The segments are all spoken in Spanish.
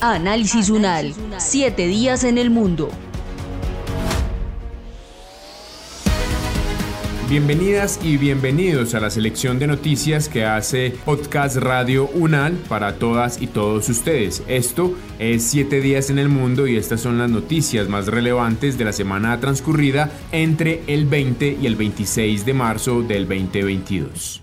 Análisis UNAL, siete días en el mundo. Bienvenidas y bienvenidos a la selección de noticias que hace Podcast Radio UNAL para todas y todos ustedes. Esto es 7 días en el mundo y estas son las noticias más relevantes de la semana transcurrida entre el 20 y el 26 de marzo del 2022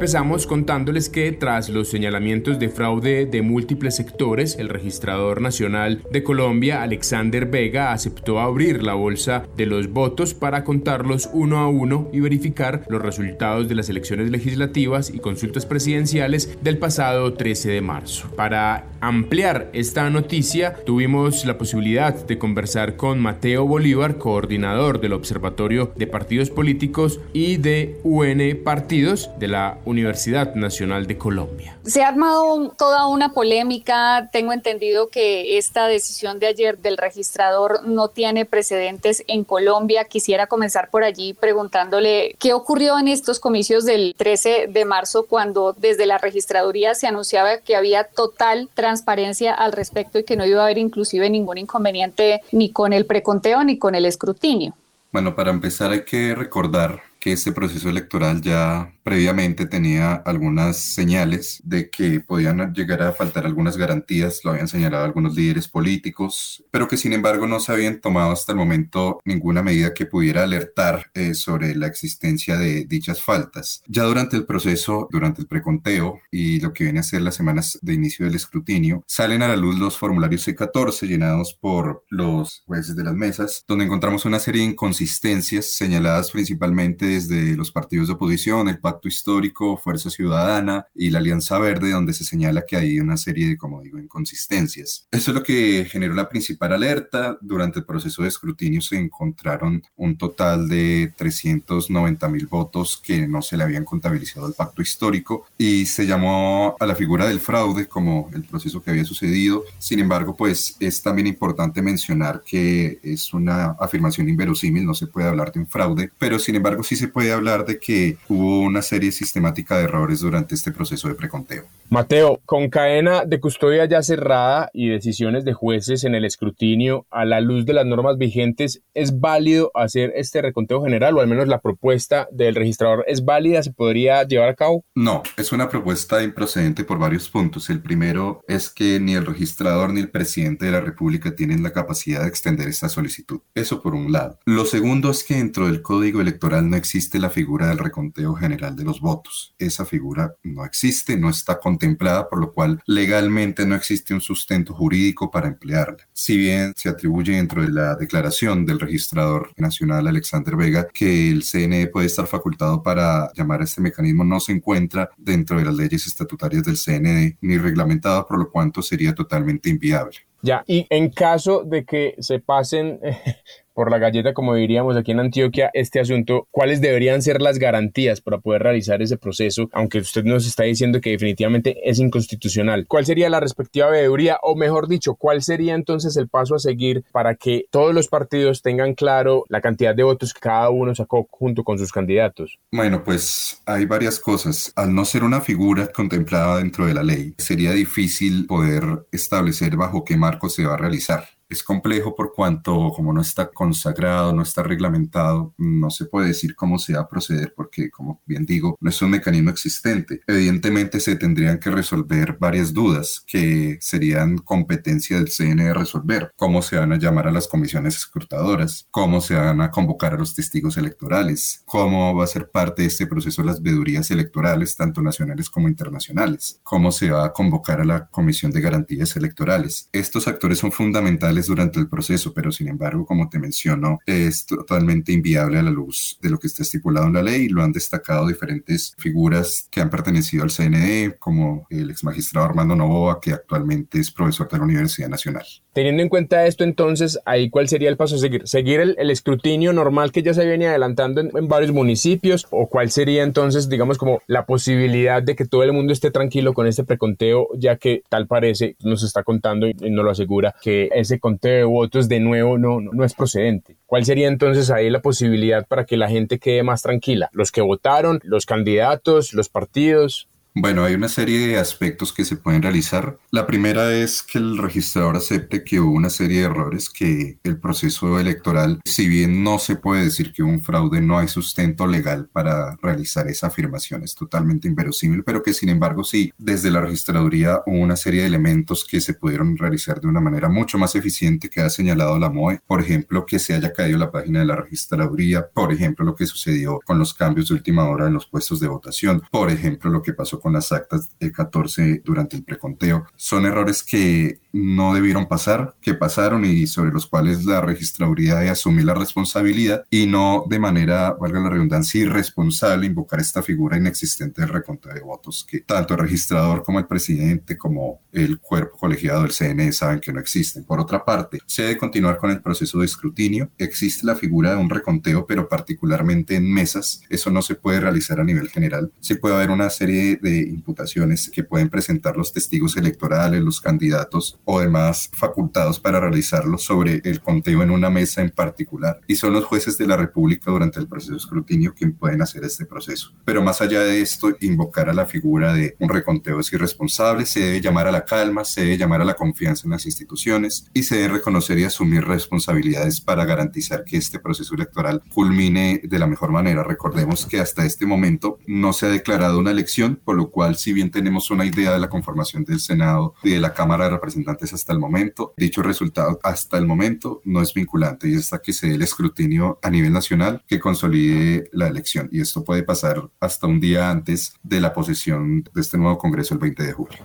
Empezamos contándoles que tras los señalamientos de fraude de múltiples sectores, el registrador nacional de Colombia, Alexander Vega, aceptó abrir la bolsa de los votos para contarlos uno a uno y verificar los resultados de las elecciones legislativas y consultas presidenciales del pasado 13 de marzo. Para ampliar esta noticia, tuvimos la posibilidad de conversar con Mateo Bolívar, coordinador del Observatorio de Partidos Políticos y de UN Partidos de la Universidad Nacional de Colombia. Se ha armado toda una polémica. Tengo entendido que esta decisión de ayer del registrador no tiene precedentes en Colombia. Quisiera comenzar por allí preguntándole qué ocurrió en estos comicios del 13 de marzo cuando desde la registraduría se anunciaba que había total transparencia al respecto y que no iba a haber inclusive ningún inconveniente ni con el preconteo ni con el escrutinio. Bueno, para empezar hay que recordar que este proceso electoral ya previamente tenía algunas señales de que podían llegar a faltar algunas garantías, lo habían señalado algunos líderes políticos, pero que sin embargo no se habían tomado hasta el momento ninguna medida que pudiera alertar eh, sobre la existencia de dichas faltas. Ya durante el proceso, durante el preconteo y lo que viene a ser las semanas de inicio del escrutinio, salen a la luz los formularios C14 llenados por los jueces de las mesas, donde encontramos una serie de inconsistencias señaladas principalmente desde los partidos de oposición, el Pacto Histórico, Fuerza Ciudadana y la Alianza Verde, donde se señala que hay una serie de, como digo, inconsistencias. Eso es lo que generó la principal alerta. Durante el proceso de escrutinio se encontraron un total de 390 mil votos que no se le habían contabilizado al Pacto Histórico y se llamó a la figura del fraude como el proceso que había sucedido. Sin embargo, pues es también importante mencionar que es una afirmación inverosímil, no se puede hablar de un fraude, pero sin embargo sí se puede hablar de que hubo una serie sistemática de errores durante este proceso de preconteo. Mateo, con cadena de custodia ya cerrada y decisiones de jueces en el escrutinio a la luz de las normas vigentes, ¿es válido hacer este reconteo general o al menos la propuesta del registrador es válida? ¿Se podría llevar a cabo? No, es una propuesta improcedente por varios puntos. El primero es que ni el registrador ni el presidente de la República tienen la capacidad de extender esta solicitud. Eso por un lado. Lo segundo es que dentro del Código Electoral no existe la figura del reconteo general de los votos. Esa figura no existe, no está contemplada, por lo cual legalmente no existe un sustento jurídico para emplearla. Si bien se atribuye dentro de la declaración del registrador nacional Alexander Vega que el CNE puede estar facultado para llamar a este mecanismo, no se encuentra dentro de las leyes estatutarias del CNE ni reglamentado, por lo cuanto sería totalmente inviable. Ya, y en caso de que se pasen por la galleta, como diríamos aquí en Antioquia, este asunto, ¿cuáles deberían ser las garantías para poder realizar ese proceso? Aunque usted nos está diciendo que definitivamente es inconstitucional. ¿Cuál sería la respectiva veeduría? O mejor dicho, ¿cuál sería entonces el paso a seguir para que todos los partidos tengan claro la cantidad de votos que cada uno sacó junto con sus candidatos? Bueno, pues hay varias cosas. Al no ser una figura contemplada dentro de la ley, sería difícil poder establecer bajo qué marco se va a realizar. Es complejo por cuanto como no está consagrado, no está reglamentado, no se puede decir cómo se va a proceder porque, como bien digo, no es un mecanismo existente. Evidentemente se tendrían que resolver varias dudas que serían competencia del CNE resolver. ¿Cómo se van a llamar a las comisiones escrutadoras? ¿Cómo se van a convocar a los testigos electorales? ¿Cómo va a ser parte de este proceso las vedurías electorales, tanto nacionales como internacionales? ¿Cómo se va a convocar a la Comisión de Garantías Electorales? Estos actores son fundamentales durante el proceso, pero sin embargo, como te menciono, es totalmente inviable a la luz de lo que está estipulado en la ley lo han destacado diferentes figuras que han pertenecido al CNE, como el ex magistrado Armando Novoa, que actualmente es profesor de la Universidad Nacional. Teniendo en cuenta esto, entonces, ahí cuál sería el paso a seguir? ¿Seguir el, escrutinio normal que ya se viene adelantando en, varios municipios? ¿O cuál sería entonces, digamos, como la posibilidad de que todo el mundo esté tranquilo con este preconteo, ya que tal parece, nos está contando y, nos lo asegura, que ese conteo de votos de nuevo no, no, no es procedente? ¿Cuál sería entonces ahí la posibilidad para que la gente quede más tranquila? ¿Los que votaron, los candidatos, los partidos? Bueno, hay una serie de aspectos que se pueden realizar. La primera es que el registrador acepte que hubo una serie de errores, que el proceso electoral, si bien no se puede decir que hubo un fraude, no hay sustento legal para realizar esa afirmación, es totalmente inverosímil, pero que sin embargo sí, desde la registraduría hubo una serie de elementos que se pudieron realizar de una manera mucho más eficiente que ha señalado la MOE. Por ejemplo, que se haya caído la página de la registraduría, por ejemplo, lo que sucedió con los cambios de última hora en los puestos de votación, por ejemplo, lo que pasó con las actas del 14 durante el preconteo. Son errores que no debieron pasar, que pasaron y sobre los cuales la registraduría de asumir la responsabilidad y no de manera, valga la redundancia, irresponsable invocar esta figura inexistente del reconteo de votos que tanto el registrador como el presidente como el cuerpo colegiado del CNE saben que no existen. Por otra parte, se debe continuar con el proceso de escrutinio. Existe la figura de un reconteo, pero particularmente en mesas. Eso no se puede realizar a nivel general. Se puede haber una serie de imputaciones que pueden presentar los testigos electorales, los candidatos o demás facultados para realizarlo sobre el conteo en una mesa en particular. Y son los jueces de la República durante el proceso de escrutinio quien pueden hacer este proceso. Pero más allá de esto, invocar a la figura de un reconteo es irresponsable, se debe llamar a la calma, se debe llamar a la confianza en las instituciones y se debe reconocer y asumir responsabilidades para garantizar que este proceso electoral culmine de la mejor manera. Recordemos que hasta este momento no se ha declarado una elección, por lo cual si bien tenemos una idea de la conformación del Senado y de la Cámara de Representantes, hasta el momento. Dicho resultado hasta el momento no es vinculante y hasta que se dé el escrutinio a nivel nacional que consolide la elección. Y esto puede pasar hasta un día antes de la posesión de este nuevo Congreso el 20 de julio.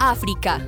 África.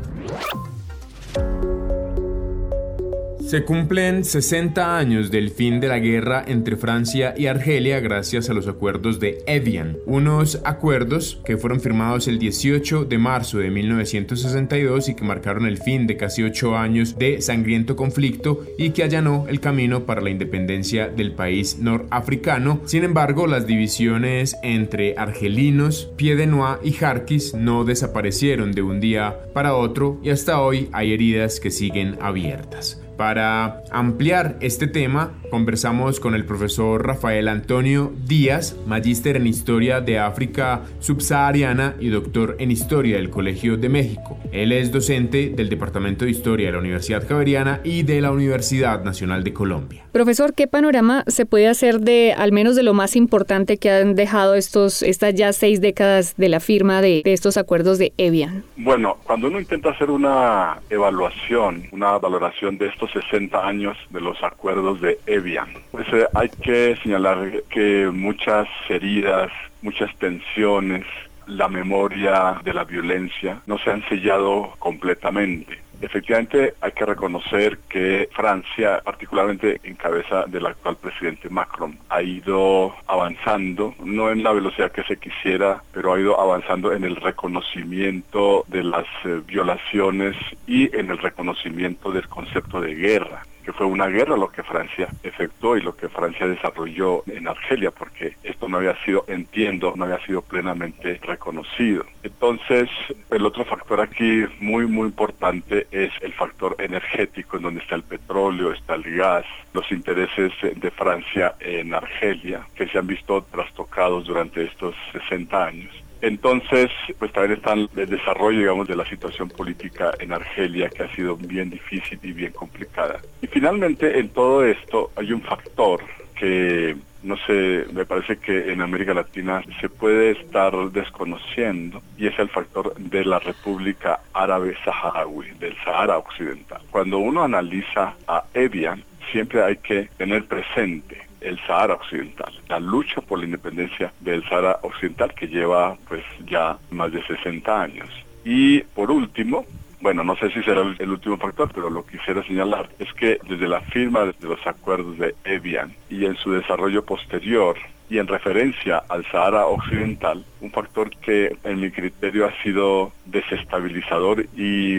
Se cumplen 60 años del fin de la guerra entre Francia y Argelia gracias a los acuerdos de Evian, unos acuerdos que fueron firmados el 18 de marzo de 1962 y que marcaron el fin de casi 8 años de sangriento conflicto y que allanó el camino para la independencia del país norafricano. Sin embargo, las divisiones entre argelinos, Piedenois y Jarquis no desaparecieron de un día para otro y hasta hoy hay heridas que siguen abiertas. Para ampliar este tema, conversamos con el profesor Rafael Antonio Díaz, magíster en Historia de África Subsahariana y doctor en Historia del Colegio de México. Él es docente del Departamento de Historia de la Universidad Javeriana y de la Universidad Nacional de Colombia. Profesor, ¿qué panorama se puede hacer de al menos de lo más importante que han dejado estos, estas ya seis décadas de la firma de, de estos acuerdos de Evian? Bueno, cuando uno intenta hacer una evaluación, una valoración de estos 60 años de los acuerdos de Evian. Pues eh, hay que señalar que muchas heridas, muchas tensiones, la memoria de la violencia no se han sellado completamente. Efectivamente, hay que reconocer que Francia, particularmente en cabeza del actual presidente Macron, ha ido avanzando, no en la velocidad que se quisiera, pero ha ido avanzando en el reconocimiento de las eh, violaciones y en el reconocimiento del concepto de guerra que fue una guerra lo que Francia efectuó y lo que Francia desarrolló en Argelia, porque esto no había sido, entiendo, no había sido plenamente reconocido. Entonces, el otro factor aquí muy, muy importante es el factor energético, en donde está el petróleo, está el gas, los intereses de Francia en Argelia, que se han visto trastocados durante estos 60 años Entonces, pues también está el desarrollo, digamos, de la situación política en Argelia, que ha sido bien difícil y bien complicada. Y finalmente, en todo esto hay un factor que no sé, me parece que en América Latina se puede estar desconociendo y es el factor de la República Árabe Saharaui, del Sahara Occidental. Cuando uno analiza a Evian, siempre hay que tener presente el Sahara Occidental, la lucha por la independencia del Sahara Occidental que lleva pues ya más de 60 años. Y por último, bueno, no sé si será el, último factor, pero lo quisiera señalar es que desde la firma de los acuerdos de Evian y en su desarrollo posterior y en referencia al Sahara Occidental, un factor que en mi criterio ha sido desestabilizador y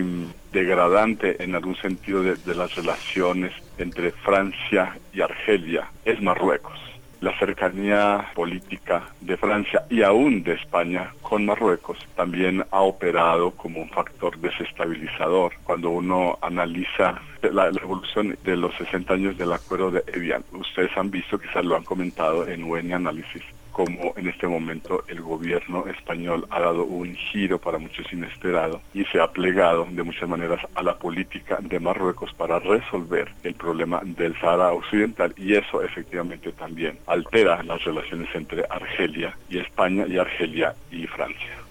degradante en algún sentido de las relaciones entre Francia y Argelia es Marruecos la cercanía política de Francia y aún de España con Marruecos también ha operado como un factor desestabilizador. Cuando uno analiza la, evolución de los 60 años del acuerdo de Evian, ustedes han visto, quizás lo han comentado en UN Análisis, como en este momento el gobierno español ha dado un giro para muchos inesperado y se ha plegado de muchas maneras a la política de Marruecos para resolver el problema del Sahara Occidental y eso efectivamente también altera las relaciones entre Argelia y España y Argelia y Francia.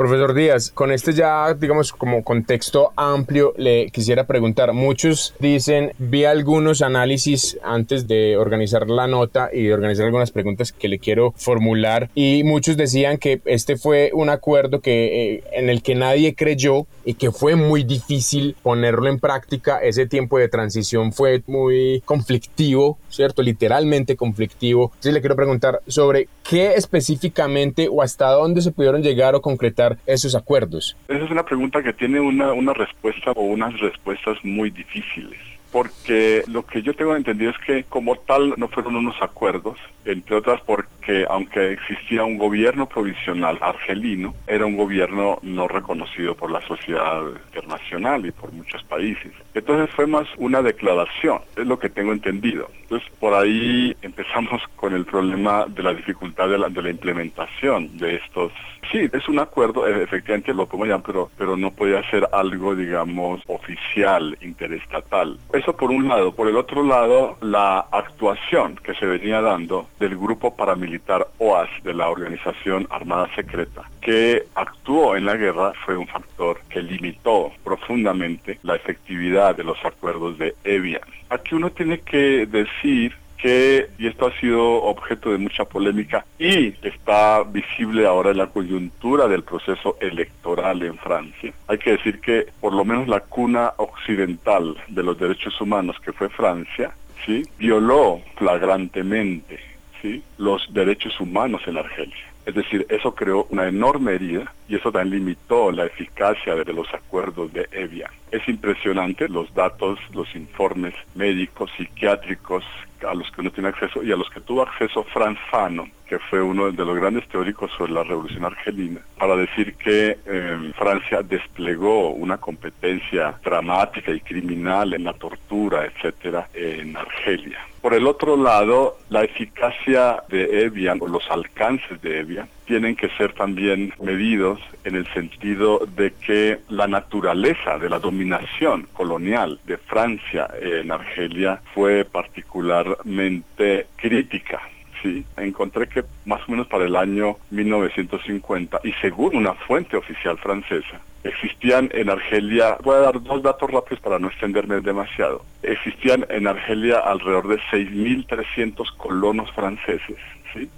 Profesor Díaz, con este ya, digamos, como contexto amplio, le quisiera preguntar, muchos dicen, vi algunos análisis antes de organizar la nota y de organizar algunas preguntas que le quiero formular y muchos decían que este fue un acuerdo que, eh, en el que nadie creyó y que fue muy difícil ponerlo en práctica. Ese tiempo de transición fue muy conflictivo, ¿cierto? Literalmente conflictivo. Entonces le quiero preguntar sobre qué específicamente o hasta dónde se pudieron llegar o concretar esos acuerdos? Esa es una pregunta que tiene una, una respuesta o unas respuestas muy difíciles porque lo que yo tengo entendido es que como tal no fueron unos acuerdos, entre otras porque aunque existía un gobierno provisional argelino, era un gobierno no reconocido por la sociedad internacional y por muchos países. Entonces fue más una declaración, es lo que tengo entendido. Entonces por ahí empezamos con el problema de la dificultad de la, de la implementación de estos Sí, es un acuerdo, e, efectivamente lo como ya, pero, pero no podía ser algo, digamos, oficial, interestatal. Eso por un lado. Por el otro lado, la actuación que se venía dando del grupo paramilitar OAS de la Organización Armada Secreta, que actuó en la guerra, fue un factor que limitó profundamente la efectividad de los acuerdos de Evian. Aquí uno tiene que decir que, y esto ha sido objeto de mucha polémica y está visible ahora en la coyuntura del proceso electoral en Francia. Hay que decir que por lo menos la cuna occidental de los derechos humanos, que fue Francia, ¿sí? violó flagrantemente ¿sí? los derechos humanos en Argelia. Es decir, eso creó una enorme herida y eso también limitó la eficacia de los acuerdos de Evian. Es impresionante los datos, los informes médicos, psiquiátricos a los que no tiene acceso y a los que tuvo acceso Franz Fanon, que fue uno de los grandes teóricos sobre la revolución argelina, para decir que em, Francia desplegó una competencia dramática y criminal en la tortura, etcétera, en Argelia. Por el otro lado, la eficacia de Evian o los alcances de Evian tienen que ser también medidos en el sentido de que la naturaleza de la dominación colonial de Francia en Argelia fue particularmente crítica. Sí, encontré que más o menos para el año 1950 y según una fuente oficial francesa, existían en Argelia, voy a dar dos datos rápidos para no extenderme demasiado, existían en Argelia alrededor de 6.300 colonos franceses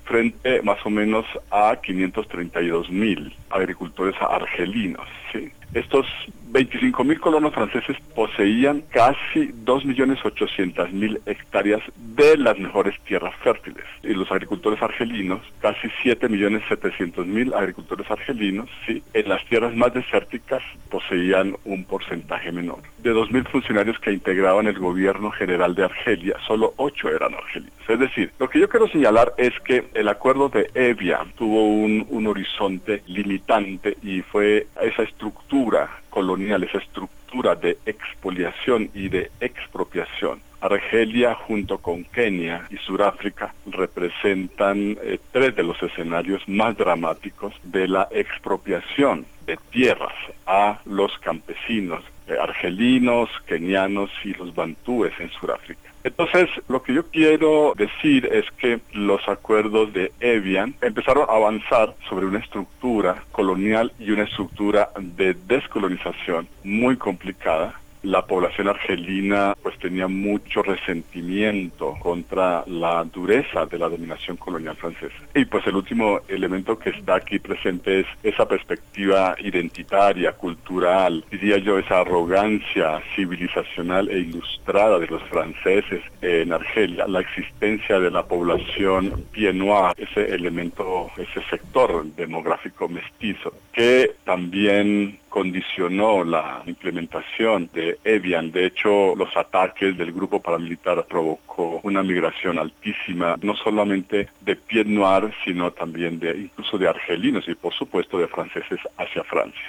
frente más o menos a 532 mil agricultores argelinos. ¿sí? Estos 25 mil colonos franceses poseían casi 2.800.000 hectáreas de las mejores tierras fértiles. Y los agricultores argelinos, casi 7.700.000 agricultores argelinos, ¿sí? en las tierras más desérticas poseían un porcentaje menor. De 2.000 funcionarios que integraban el gobierno general de Argelia, solo 8 eran argelinos. Es decir, lo que yo quiero señalar es que el acuerdo de Evia tuvo un, un horizonte limitante y fue esa estructura colonial, esa estructura de expoliación y de expropiación Argelia junto con Kenia y Sudáfrica representan eh, tres de los escenarios más dramáticos de la expropiación de tierras a los campesinos eh, argelinos, kenianos y los bantúes en Sudáfrica. Entonces, lo que yo quiero decir es que los acuerdos de Evian empezaron a avanzar sobre una estructura colonial y una estructura de descolonización muy complicada la población argelina pues tenía mucho resentimiento contra la dureza de la dominación colonial francesa. Y pues el último elemento que está aquí presente es esa perspectiva identitaria, cultural, diría yo, esa arrogancia civilizacional e ilustrada de los franceses en Argelia, la existencia de la población pied ese elemento, ese sector demográfico mestizo, que también condicionó la implementación de Evian. De hecho, los ataques del grupo paramilitar provocó una migración altísima, no solamente de Pied Noir, sino también de incluso de argelinos y por supuesto de franceses hacia Francia.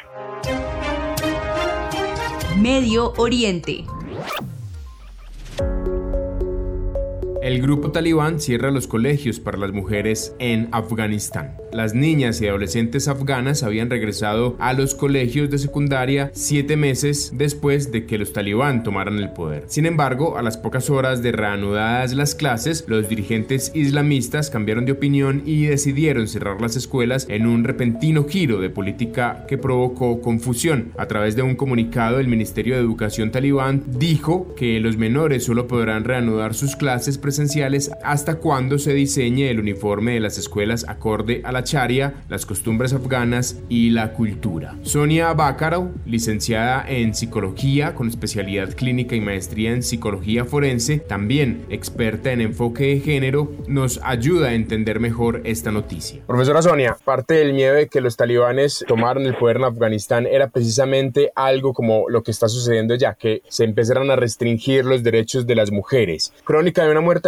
Medio Oriente. El grupo talibán cierra los colegios para las mujeres en Afganistán. Las niñas y adolescentes afganas habían regresado a los colegios de secundaria siete meses después de que los talibán tomaran el poder. Sin embargo, a las pocas horas de reanudadas las clases, los dirigentes islamistas cambiaron de opinión y decidieron cerrar las escuelas en un repentino giro de política que provocó confusión. A través de un comunicado, el Ministerio de Educación talibán dijo que los menores solo podrán reanudar sus clases esenciales hasta cuando se diseñe el uniforme de las escuelas acorde a la charia, las costumbres afganas y la cultura. Sonia Bácaro, licenciada en psicología con especialidad clínica y maestría en psicología forense, también experta en enfoque de género, nos ayuda a entender mejor esta noticia. Profesora Sonia, parte del miedo de que los talibanes tomaron el poder en Afganistán era precisamente algo como lo que está sucediendo ya, que se empezaron a restringir los derechos de las mujeres. Crónica de una muerte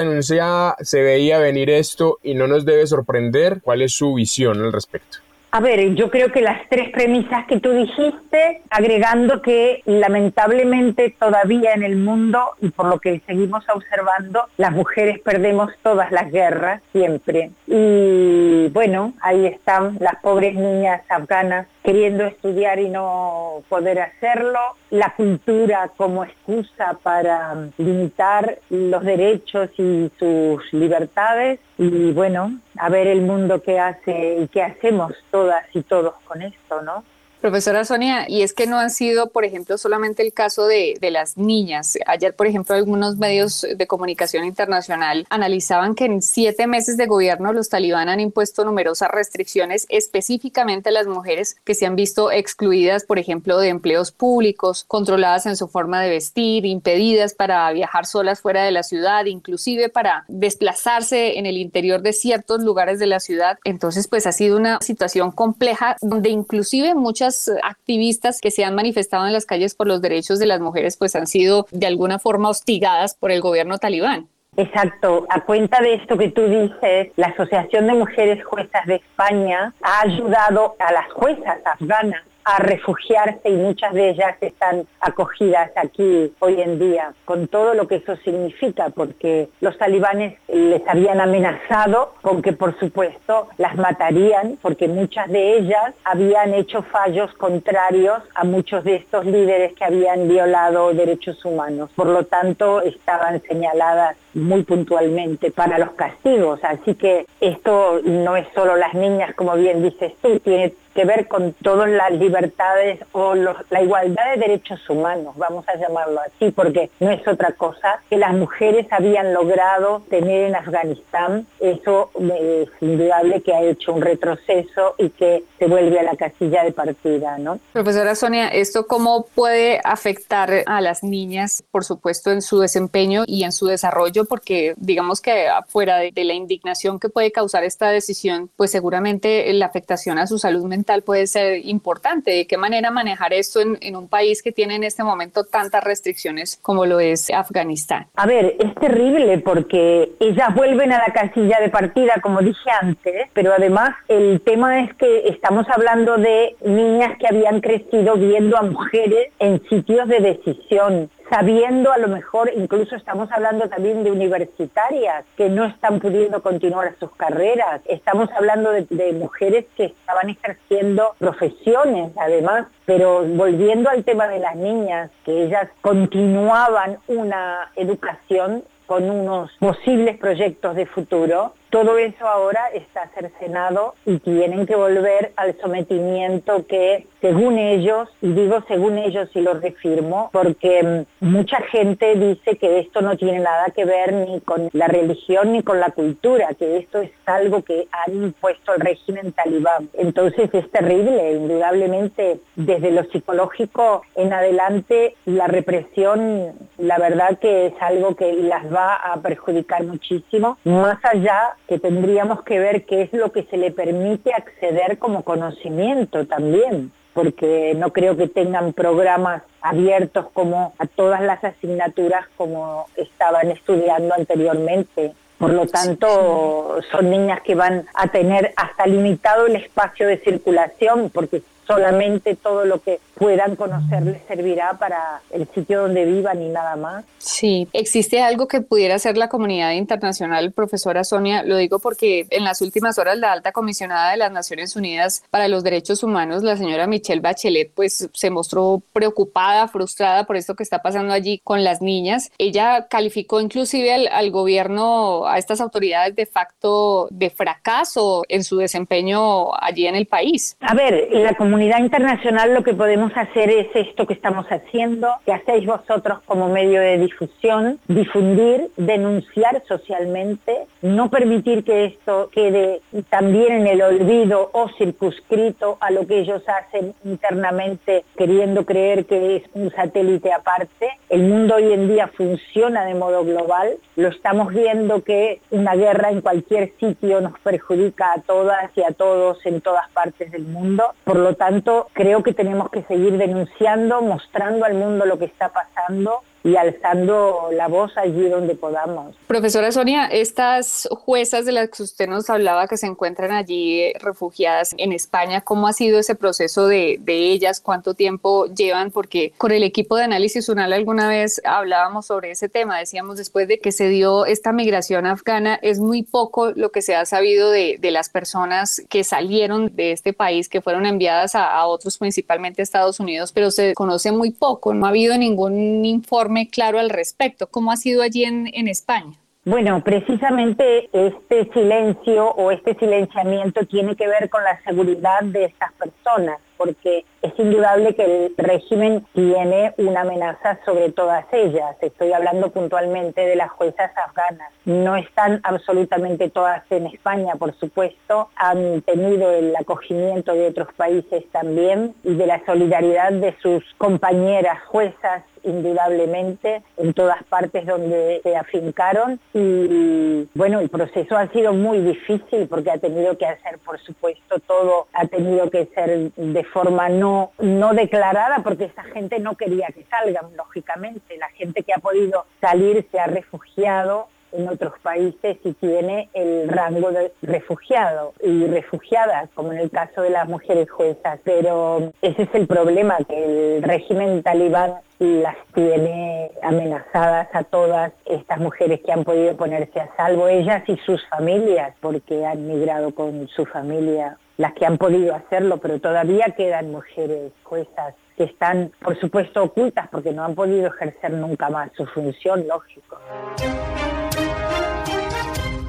se veía venir esto y no nos debe sorprender. ¿Cuál es su visión al respecto? A ver, yo creo que las tres premisas que tú dijiste, agregando que lamentablemente todavía en el mundo, y por lo que seguimos observando, las mujeres perdemos todas las guerras, siempre. Y bueno, ahí están las pobres niñas afganas queriendo estudiar y no poder hacerlo, la cultura como excusa para limitar los derechos y sus libertades y bueno, a ver el mundo que hace y qué hacemos todas y todos con esto, ¿no? Profesora Sonia, y es que no han sido, por ejemplo, solamente el caso de, las niñas. Ayer, por ejemplo, algunos medios de comunicación internacional analizaban que en siete meses de gobierno los talibán han impuesto numerosas restricciones específicamente a las mujeres que se han visto excluidas, por ejemplo, de empleos públicos, controladas en su forma de vestir, impedidas para viajar solas fuera de la ciudad, inclusive para desplazarse en el interior de ciertos lugares de la ciudad. Entonces, pues ha sido una situación compleja donde inclusive muchas activistas que se han manifestado en las calles por los derechos de las mujeres pues han sido de alguna forma hostigadas por el gobierno talibán. Exacto. A cuenta de esto que tú dices, la Asociación de Mujeres Juezas de España ha ayudado a las juezas afganas a refugiarse y muchas de ellas están acogidas aquí hoy en día, con todo lo que eso significa, porque los talibanes les habían amenazado con que por supuesto las matarían, porque muchas de ellas habían hecho fallos contrarios a muchos de estos líderes que habían violado derechos humanos. Por lo tanto, estaban señaladas muy puntualmente para los castigos. Así que esto no es solo las niñas, como bien dices tú, tiene que ver con todas las libertades o la igualdad de derechos humanos, vamos a llamarlo así, porque no es otra cosa que las mujeres habían logrado tener en Afganistán. Eso es indudable que ha hecho un retroceso y que se vuelve a la casilla de partida, ¿no? Profesora Sonia, ¿esto cómo puede afectar a las niñas, por supuesto, en su desempeño y en su desarrollo? Porque digamos que afuera de, de la indignación que puede causar esta decisión, pues seguramente la afectación a su salud mental puede ser importante. ¿De qué manera manejar esto en, un país que tiene en este momento tantas restricciones como lo es Afganistán? A ver, es terrible porque ellas vuelven a la casilla de partida, como dije antes, pero además el tema es que estamos hablando de niñas que habían crecido viendo a mujeres en sitios de decisión sabiendo a lo mejor, incluso estamos hablando también de universitarias que no están pudiendo continuar sus carreras, estamos hablando de, mujeres que estaban ejerciendo profesiones además, pero volviendo al tema de las niñas, que ellas continuaban una educación con unos posibles proyectos de futuro, todo eso ahora está cercenado y tienen que volver al sometimiento que, según ellos, y digo según ellos y lo refirmo, porque mm, mucha gente dice que esto no tiene nada que ver ni con la religión ni con la cultura, que esto es algo que han impuesto el régimen talibán. Entonces es terrible, indudablemente, desde lo psicológico en adelante, la represión, la verdad que es algo que las va a perjudicar muchísimo, más allá que tendríamos que ver qué es lo que se le permite acceder como conocimiento también, porque no creo que tengan programas abiertos como a todas las asignaturas como estaban estudiando anteriormente. Por lo tanto, son niñas que van a tener hasta limitado el espacio de circulación, porque solamente todo lo que puedan conocer les servirá para el sitio donde vivan y nada más. Sí, existe algo que pudiera ser la comunidad internacional, profesora Sonia, lo digo porque en las últimas horas la alta comisionada de las Naciones Unidas para los Derechos Humanos, la señora Michelle Bachelet, pues se mostró preocupada, frustrada por esto que está pasando allí con las niñas. Ella calificó inclusive al, al gobierno, a estas autoridades de facto de fracaso en su desempeño allí en el país. A ver, la comunidad internacional lo que podemos hacer es esto que estamos haciendo, que hacéis vosotros como medio de difusión, difundir, denunciar socialmente, no permitir que esto quede también en el olvido o circunscrito a lo que ellos hacen internamente queriendo creer que es un satélite aparte. El mundo hoy en día funciona de modo global, lo estamos viendo que una guerra en cualquier sitio nos perjudica a todas y a todos en todas partes del mundo. Por lo tanto, creo que tenemos que seguir denunciando, mostrando al mundo lo que está pasando y alzando la voz allí donde podamos. Profesora Sonia, estas juezas de las que usted nos hablaba que se encuentran allí refugiadas en España, ¿cómo ha sido ese proceso de, de, ellas? ¿Cuánto tiempo llevan? Porque con el equipo de análisis UNAL alguna vez hablábamos sobre ese tema, decíamos después de que se dio esta migración afgana, es muy poco lo que se ha sabido de, de las personas que salieron de este país, que fueron enviadas a, a otros, principalmente Estados Unidos, pero se conoce muy poco, no ha habido ningún informe claro al respecto. ¿Cómo ha sido allí en, España? Bueno, precisamente este silencio o este silenciamiento tiene que ver con la seguridad de estas personas, porque es indudable que el régimen tiene una amenaza sobre todas ellas. Estoy hablando puntualmente de las juezas afganas. No están absolutamente todas en España, por supuesto. Han tenido el acogimiento de otros países también y de la solidaridad de sus compañeras juezas indudablemente en todas partes donde se afincaron y bueno, el proceso ha sido muy difícil porque ha tenido que hacer, por supuesto, todo ha tenido que ser de forma no, no declarada porque esa gente no quería que salgan, lógicamente. La gente que ha podido salir se ha refugiado en otros países y tiene el rango de refugiado y refugiadas, como en el caso de las mujeres juezas. Pero ese es el problema, que el régimen talibán las tiene amenazadas a todas estas mujeres que han podido ponerse a salvo, ellas y sus familias, porque han migrado con su familia, las que han podido hacerlo, pero todavía quedan mujeres juezas que están, por supuesto, ocultas porque no han podido ejercer nunca más su función, lógico.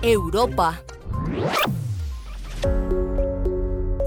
Europa.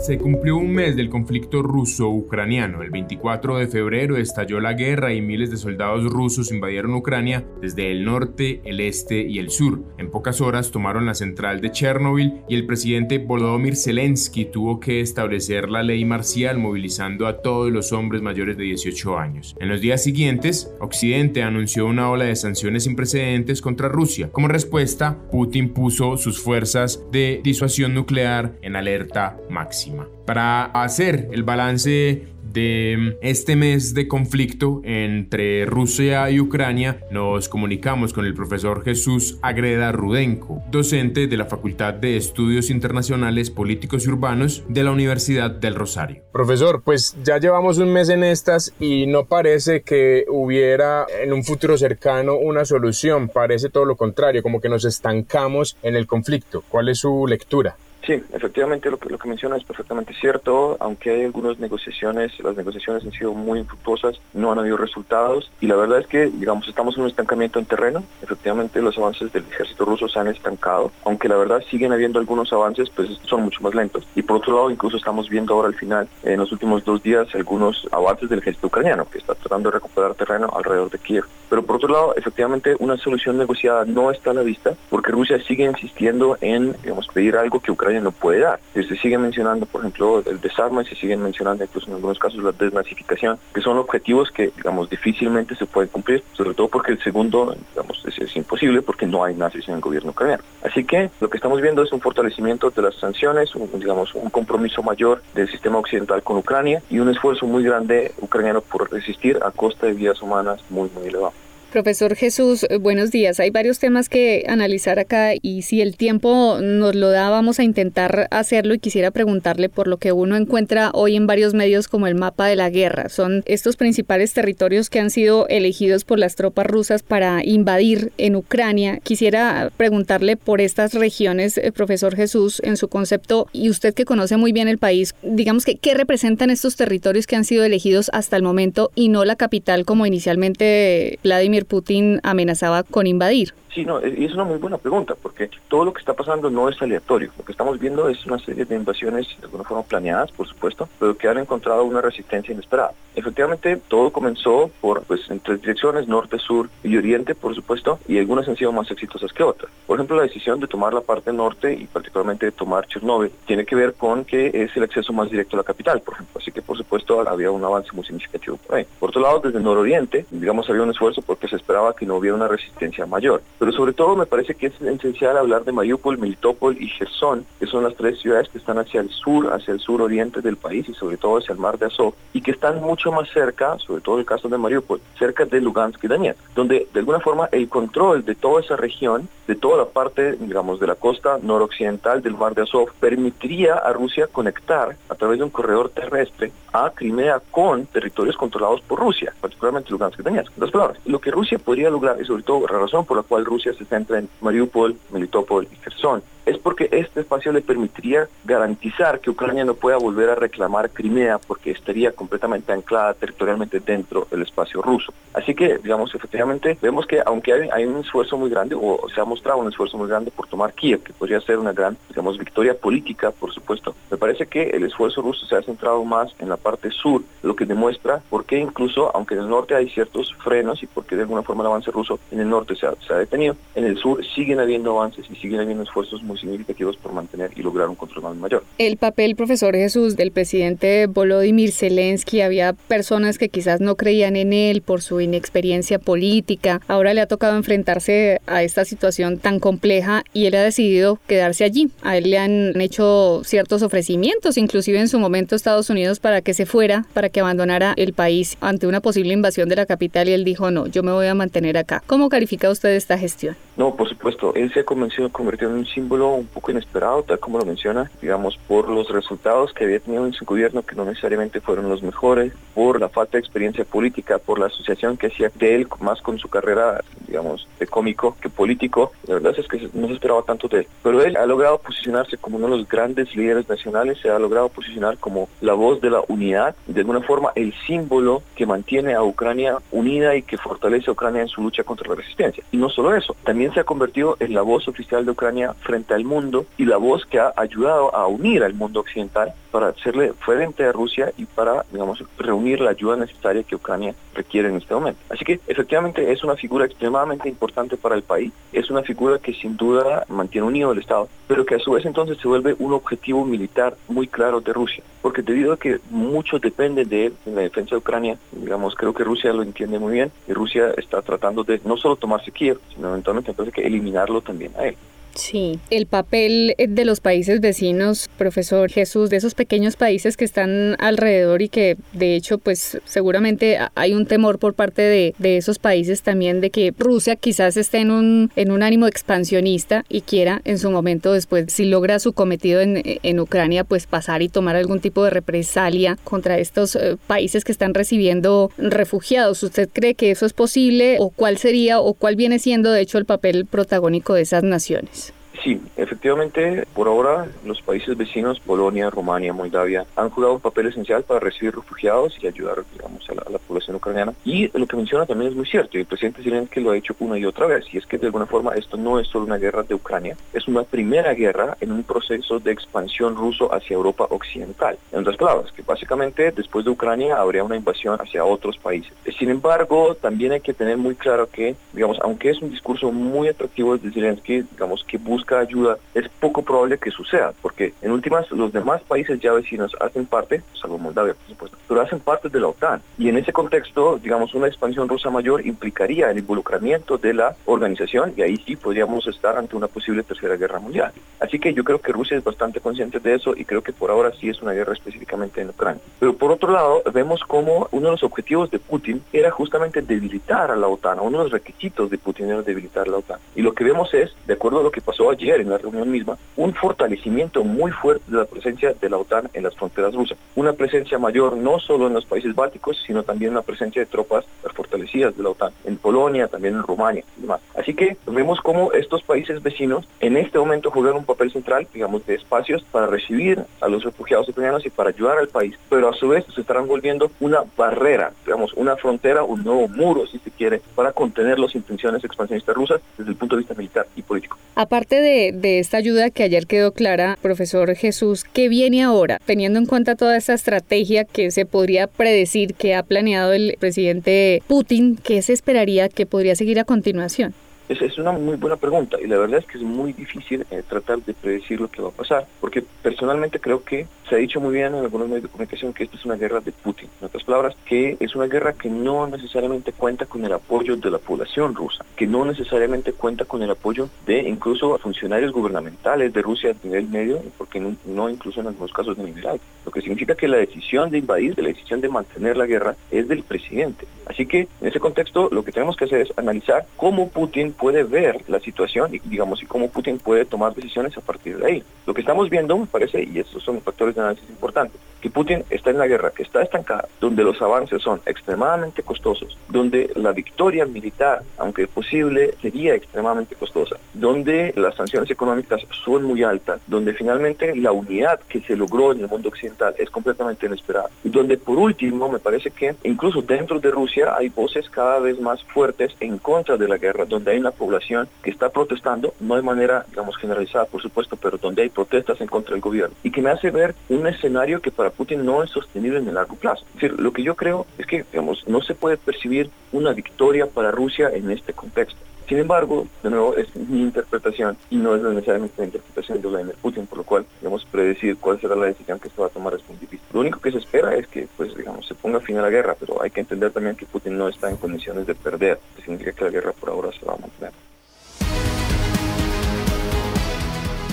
Se cumplió un mes del conflicto ruso-ucraniano. El 24 de febrero estalló la guerra y miles de soldados rusos invadieron Ucrania desde el norte, el este y el sur. En pocas horas tomaron la central de Chernobyl y el presidente Volodymyr Zelensky tuvo que establecer la ley marcial movilizando a todos los hombres mayores de 18 años. En los días siguientes, Occidente anunció una ola de sanciones sin precedentes contra Rusia. Como respuesta, Putin puso sus fuerzas de disuasión nuclear en alerta máxima. Para hacer el balance de este mes de conflicto entre Rusia y Ucrania, nos comunicamos con el profesor Jesús Agreda Rudenko, docente de la Facultad de Estudios Internacionales Políticos y Urbanos de la Universidad del Rosario. Profesor, pues ya llevamos un mes en estas y no parece que hubiera en un futuro cercano una solución, parece todo lo contrario, como que nos estancamos en el conflicto. ¿Cuál es su lectura? Sí, efectivamente lo que, lo que menciona es perfectamente cierto, aunque hay algunas negociaciones, las negociaciones han sido muy infructuosas, no han habido resultados y la verdad es que, digamos, estamos en un estancamiento en terreno, efectivamente los avances del ejército ruso se han estancado, aunque la verdad siguen habiendo algunos avances, pues son mucho más lentos. Y por otro lado, incluso estamos viendo ahora al final, en los últimos dos días, algunos avances del ejército ucraniano, que está tratando de recuperar terreno alrededor de Kiev. Pero por otro lado, efectivamente, una solución negociada no está a la vista, porque Rusia sigue insistiendo en, digamos, pedir algo que Ucrania no puede dar. Se sigue mencionando, por ejemplo, el desarme, se siguen mencionando incluso en algunos casos la desnazificación, que son objetivos que, digamos, difícilmente se pueden cumplir, sobre todo porque el segundo, digamos, es, imposible porque no hay nazis en el gobierno ucraniano. Así que lo que estamos viendo es un fortalecimiento de las sanciones, digamos, un compromiso mayor del sistema occidental con Ucrania y un esfuerzo muy grande ucraniano por resistir a costa de vidas humanas muy, muy elevado. Profesor Jesús, eh, buenos días. Hay varios temas que analizar acá y si el tiempo nos lo da vamos a intentar hacerlo y quisiera preguntarle por lo que uno encuentra hoy en varios medios como el mapa de la guerra. Son estos principales territorios que han sido elegidos por las tropas rusas para invadir en Ucrania. Quisiera preguntarle por estas regiones, eh, profesor Jesús, en su concepto y usted que conoce muy bien el país, digamos que qué representan estos territorios que han sido elegidos hasta el momento y no la capital como inicialmente Vladimir Putin amenazaba con invadir. Sí, no, y es una muy buena pregunta, porque todo lo que está pasando no es aleatorio. Lo que estamos viendo es una serie de invasiones, de alguna forma planeadas, por supuesto, pero que han encontrado una resistencia inesperada. Efectivamente, todo comenzó por, pues, en tres direcciones, norte, sur y oriente, por supuesto, y algunas han sido más exitosas que otras. Por ejemplo, la decisión de tomar la parte norte y particularmente de tomar Chernóbil tiene que ver con que es el acceso más directo a la capital, por ejemplo. Así que, por supuesto, había un avance muy significativo por ahí. Por otro lado, desde el nororiente, digamos, había un esfuerzo porque se esperaba que no hubiera una resistencia mayor. Pero sobre todo me parece que es esencial hablar de Mariupol, Melitopol y Gerson, que son las tres ciudades que están hacia el sur, hacia el sur oriente del país y sobre todo hacia el mar de Azov, y que están mucho más cerca, sobre todo el caso de Mariupol, cerca de Lugansk y Donetsk, donde de alguna forma el control de toda esa región, de toda la parte, digamos, de la costa noroccidental del mar de Azov, permitiría a Rusia conectar a través de un corredor terrestre a Crimea con territorios controlados por Rusia, particularmente Lugansk y Donetsk. En palabras, lo que Rusia podría lograr, y sobre todo la razón por la cual Rusia se centra en Mariupol, Melitopol y Kherson, es porque este espacio le permitiría garantizar que Ucrania no pueda volver a reclamar Crimea porque estaría completamente anclada territorialmente dentro del espacio ruso. Así que, digamos, efectivamente, vemos que aunque hay, hay, un esfuerzo muy grande, o se ha mostrado un esfuerzo muy grande por tomar Kiev, que podría ser una gran, digamos, victoria política, por supuesto, me parece que el esfuerzo ruso se ha centrado más en la parte sur, lo que demuestra por qué incluso, aunque en el norte hay ciertos frenos y porque de alguna forma el avance ruso en el norte se ha, se ha detenido, en el sur siguen habiendo avances y siguen habiendo esfuerzos muy significativos por mantener y lograr un control mayor. El papel, profesor Jesús, del presidente Volodymyr Zelensky, había personas que quizás no creían en él por su inexperiencia política. Ahora le ha tocado enfrentarse a esta situación tan compleja y él ha decidido quedarse allí. A él le han hecho ciertos ofrecimientos, inclusive en su momento Estados Unidos, para que se fuera, para que abandonara el país ante una posible invasión de la capital y él dijo, no, yo me voy a mantener acá. ¿Cómo califica usted esta gestión? No, por supuesto, él se ha convencido, convertido en un símbolo un poco inesperado, tal como lo menciona, digamos, por los resultados que había tenido en su gobierno, que no necesariamente fueron los mejores, por la falta de experiencia política, por la asociación que hacía de él más con su carrera, digamos, de cómico que político. La verdad es que no se esperaba tanto de él. Pero él ha logrado posicionarse como uno de los grandes líderes nacionales, se ha logrado posicionar como la voz de la unidad, de alguna forma el símbolo que mantiene a Ucrania unida y que fortalece a Ucrania en su lucha contra la resistencia. Y no solo eso, también se ha convertido en la voz oficial de Ucrania frente al mundo y la voz que ha ayudado a unir al mundo occidental para hacerle frente a Rusia y para, digamos, reunir la ayuda necesaria que Ucrania requiere en este momento. Así que efectivamente es una figura extremadamente importante para el país, es una figura que sin duda mantiene unido el Estado, pero que a su vez entonces se vuelve un objetivo militar muy claro de Rusia, porque debido a que mucho depende de él en la defensa de Ucrania, digamos, creo que Rusia lo entiende muy bien y Rusia está tratando de no solo tomarse Kiev, sino eventualmente entonces que eliminarlo también a él. Sí, el papel de los países vecinos, profesor Jesús, de esos pequeños países que están alrededor y que de hecho pues seguramente hay un temor por parte de, esos países también de que Rusia quizás esté en un, en un ánimo expansionista y quiera en su momento después, si logra su cometido en, en Ucrania, pues pasar y tomar algún tipo de represalia contra estos eh, países que están recibiendo refugiados. ¿Usted cree que eso es posible o cuál sería o cuál viene siendo de hecho el papel protagónico de esas naciones? Sí, efectivamente, por ahora los países vecinos, Polonia, Rumania, Moldavia, han jugado un papel esencial para recibir refugiados y ayudar, digamos, a la, población ucraniana. Y lo que menciona también es muy cierto, y el presidente Zelensky lo ha hecho una y otra vez, y es que de alguna forma esto no es solo una guerra de Ucrania, es una primera guerra en un proceso de expansión ruso hacia Europa Occidental. En otras palabras, que básicamente después de Ucrania habría una invasión hacia otros países. Sin embargo, también hay que tener muy claro que, digamos, aunque es un discurso muy atractivo de Zelensky, digamos, que busca ayuda, es poco probable que suceda, porque en últimas los demás países ya vecinos hacen parte, salvo Moldavia por supuesto, pero hacen parte de la OTAN. Y en ese contexto, digamos, una expansión rusa mayor implicaría el involucramiento de la organización y ahí sí podríamos estar ante una posible tercera guerra mundial. Así que yo creo que Rusia es bastante consciente de eso y creo que por ahora sí es una guerra específicamente en Ucrania. Pero por otro lado, vemos como uno de los objetivos de Putin era justamente debilitar a la OTAN, uno de los requisitos de Putin era debilitar a la OTAN. Y lo que vemos es, de acuerdo a lo que pasó ayer en la reunión misma, un fortalecimiento muy fuerte de la presencia de la OTAN en las fronteras rusas. Una presencia mayor no solo en los países bálticos, sino también una presencia de tropas fortalecidas de la OTAN en Polonia, también en Rumania y demás. Así que vemos cómo estos países vecinos en este momento juegan un papel central, digamos, de espacios para recibir a los refugiados ucranianos y para ayudar al país, pero a su vez se estarán volviendo una barrera, digamos, una frontera, un nuevo muro, si se quiere, para contener las intenciones expansionistas rusas desde el punto de vista militar y político. Aparte de, de esta ayuda que ayer quedó clara, profesor Jesús, ¿qué viene ahora? Teniendo en cuenta toda esta estrategia que se podría predecir que ha planeado el presidente Putin, ¿qué se esperaría que podría seguir a continuación? Es, es, una muy buena pregunta y la verdad es que es muy difícil eh, tratar de predecir lo que va a pasar, porque personalmente creo que se ha dicho muy bien en algunos medios de comunicación que esta es una guerra de Putin. En otras palabras, que es una guerra que no necesariamente cuenta con el apoyo de la población rusa, que no necesariamente cuenta con el apoyo de incluso funcionarios gubernamentales de Rusia a nivel medio, porque no, no incluso en algunos casos de nivel alto. Lo que significa que la decisión de invadir, la decisión de mantener la guerra es del presidente. Así que en ese contexto lo que tenemos que hacer es analizar cómo Putin puede ver la situación y digamos y cómo Putin puede tomar decisiones a partir de ahí. Lo que estamos viendo, me parece, y estos son factores de análisis importantes, que Putin está en la guerra, que está estancada, donde los avances son extremadamente costosos, donde la victoria militar, aunque posible, sería extremadamente costosa, donde las sanciones económicas son muy altas, donde finalmente la unidad que se logró en el mundo occidental es completamente inesperada, y donde por último me parece que incluso dentro de Rusia hay voces cada vez más fuertes en contra de la guerra, donde hay una población que está protestando, no de manera, digamos, generalizada, por supuesto, pero donde hay protestas en contra del gobierno, y que me hace ver un escenario que para Putin no es sostenible en el largo plazo. Es decir, lo que yo creo es que, digamos, no se puede percibir una victoria para Rusia en este contexto. Sin embargo, de nuevo, es mi interpretación y no es necesariamente la interpretación de Vladimir Putin, por lo cual, digamos, predecir cuál será la decisión que se va a tomar es muy. Lo único que se espera es que, pues, digamos, se ponga fin a la guerra, pero hay que entender también que Putin no está en condiciones de perder, que significa que la guerra por ahora se va a mantener.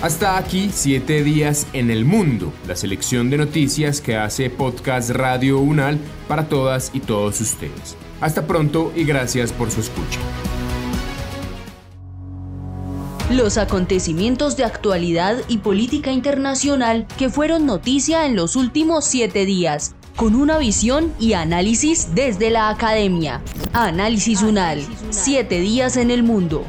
Hasta aquí, siete días en el mundo, la selección de noticias que hace Podcast Radio Unal para todas y todos ustedes. Hasta pronto y gracias por su escucha. Los acontecimientos de actualidad y política internacional que fueron noticia en los últimos siete días, con una visión y análisis desde la academia. Análisis UNAL, siete días en el mundo.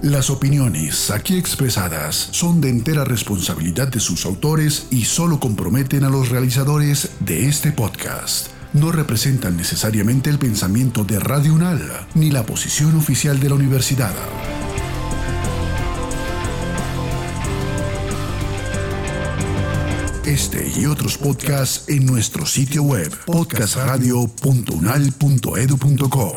Las opiniones aquí expresadas son de entera responsabilidad de sus autores y solo comprometen a los realizadores de este podcast. No representan necesariamente el pensamiento de Radio UNAL ni la posición oficial de la universidad. Este y otros podcasts en nuestro sitio web podcastradio.unal.edu.co.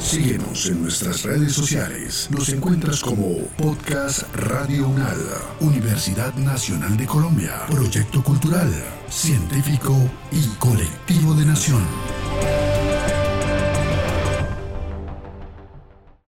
Síguenos en nuestras redes sociales. Nos encuentras como Podcast Radio UNAL, Universidad Nacional de Colombia, Proyecto Cultural, Científico y Colectivo de Nación.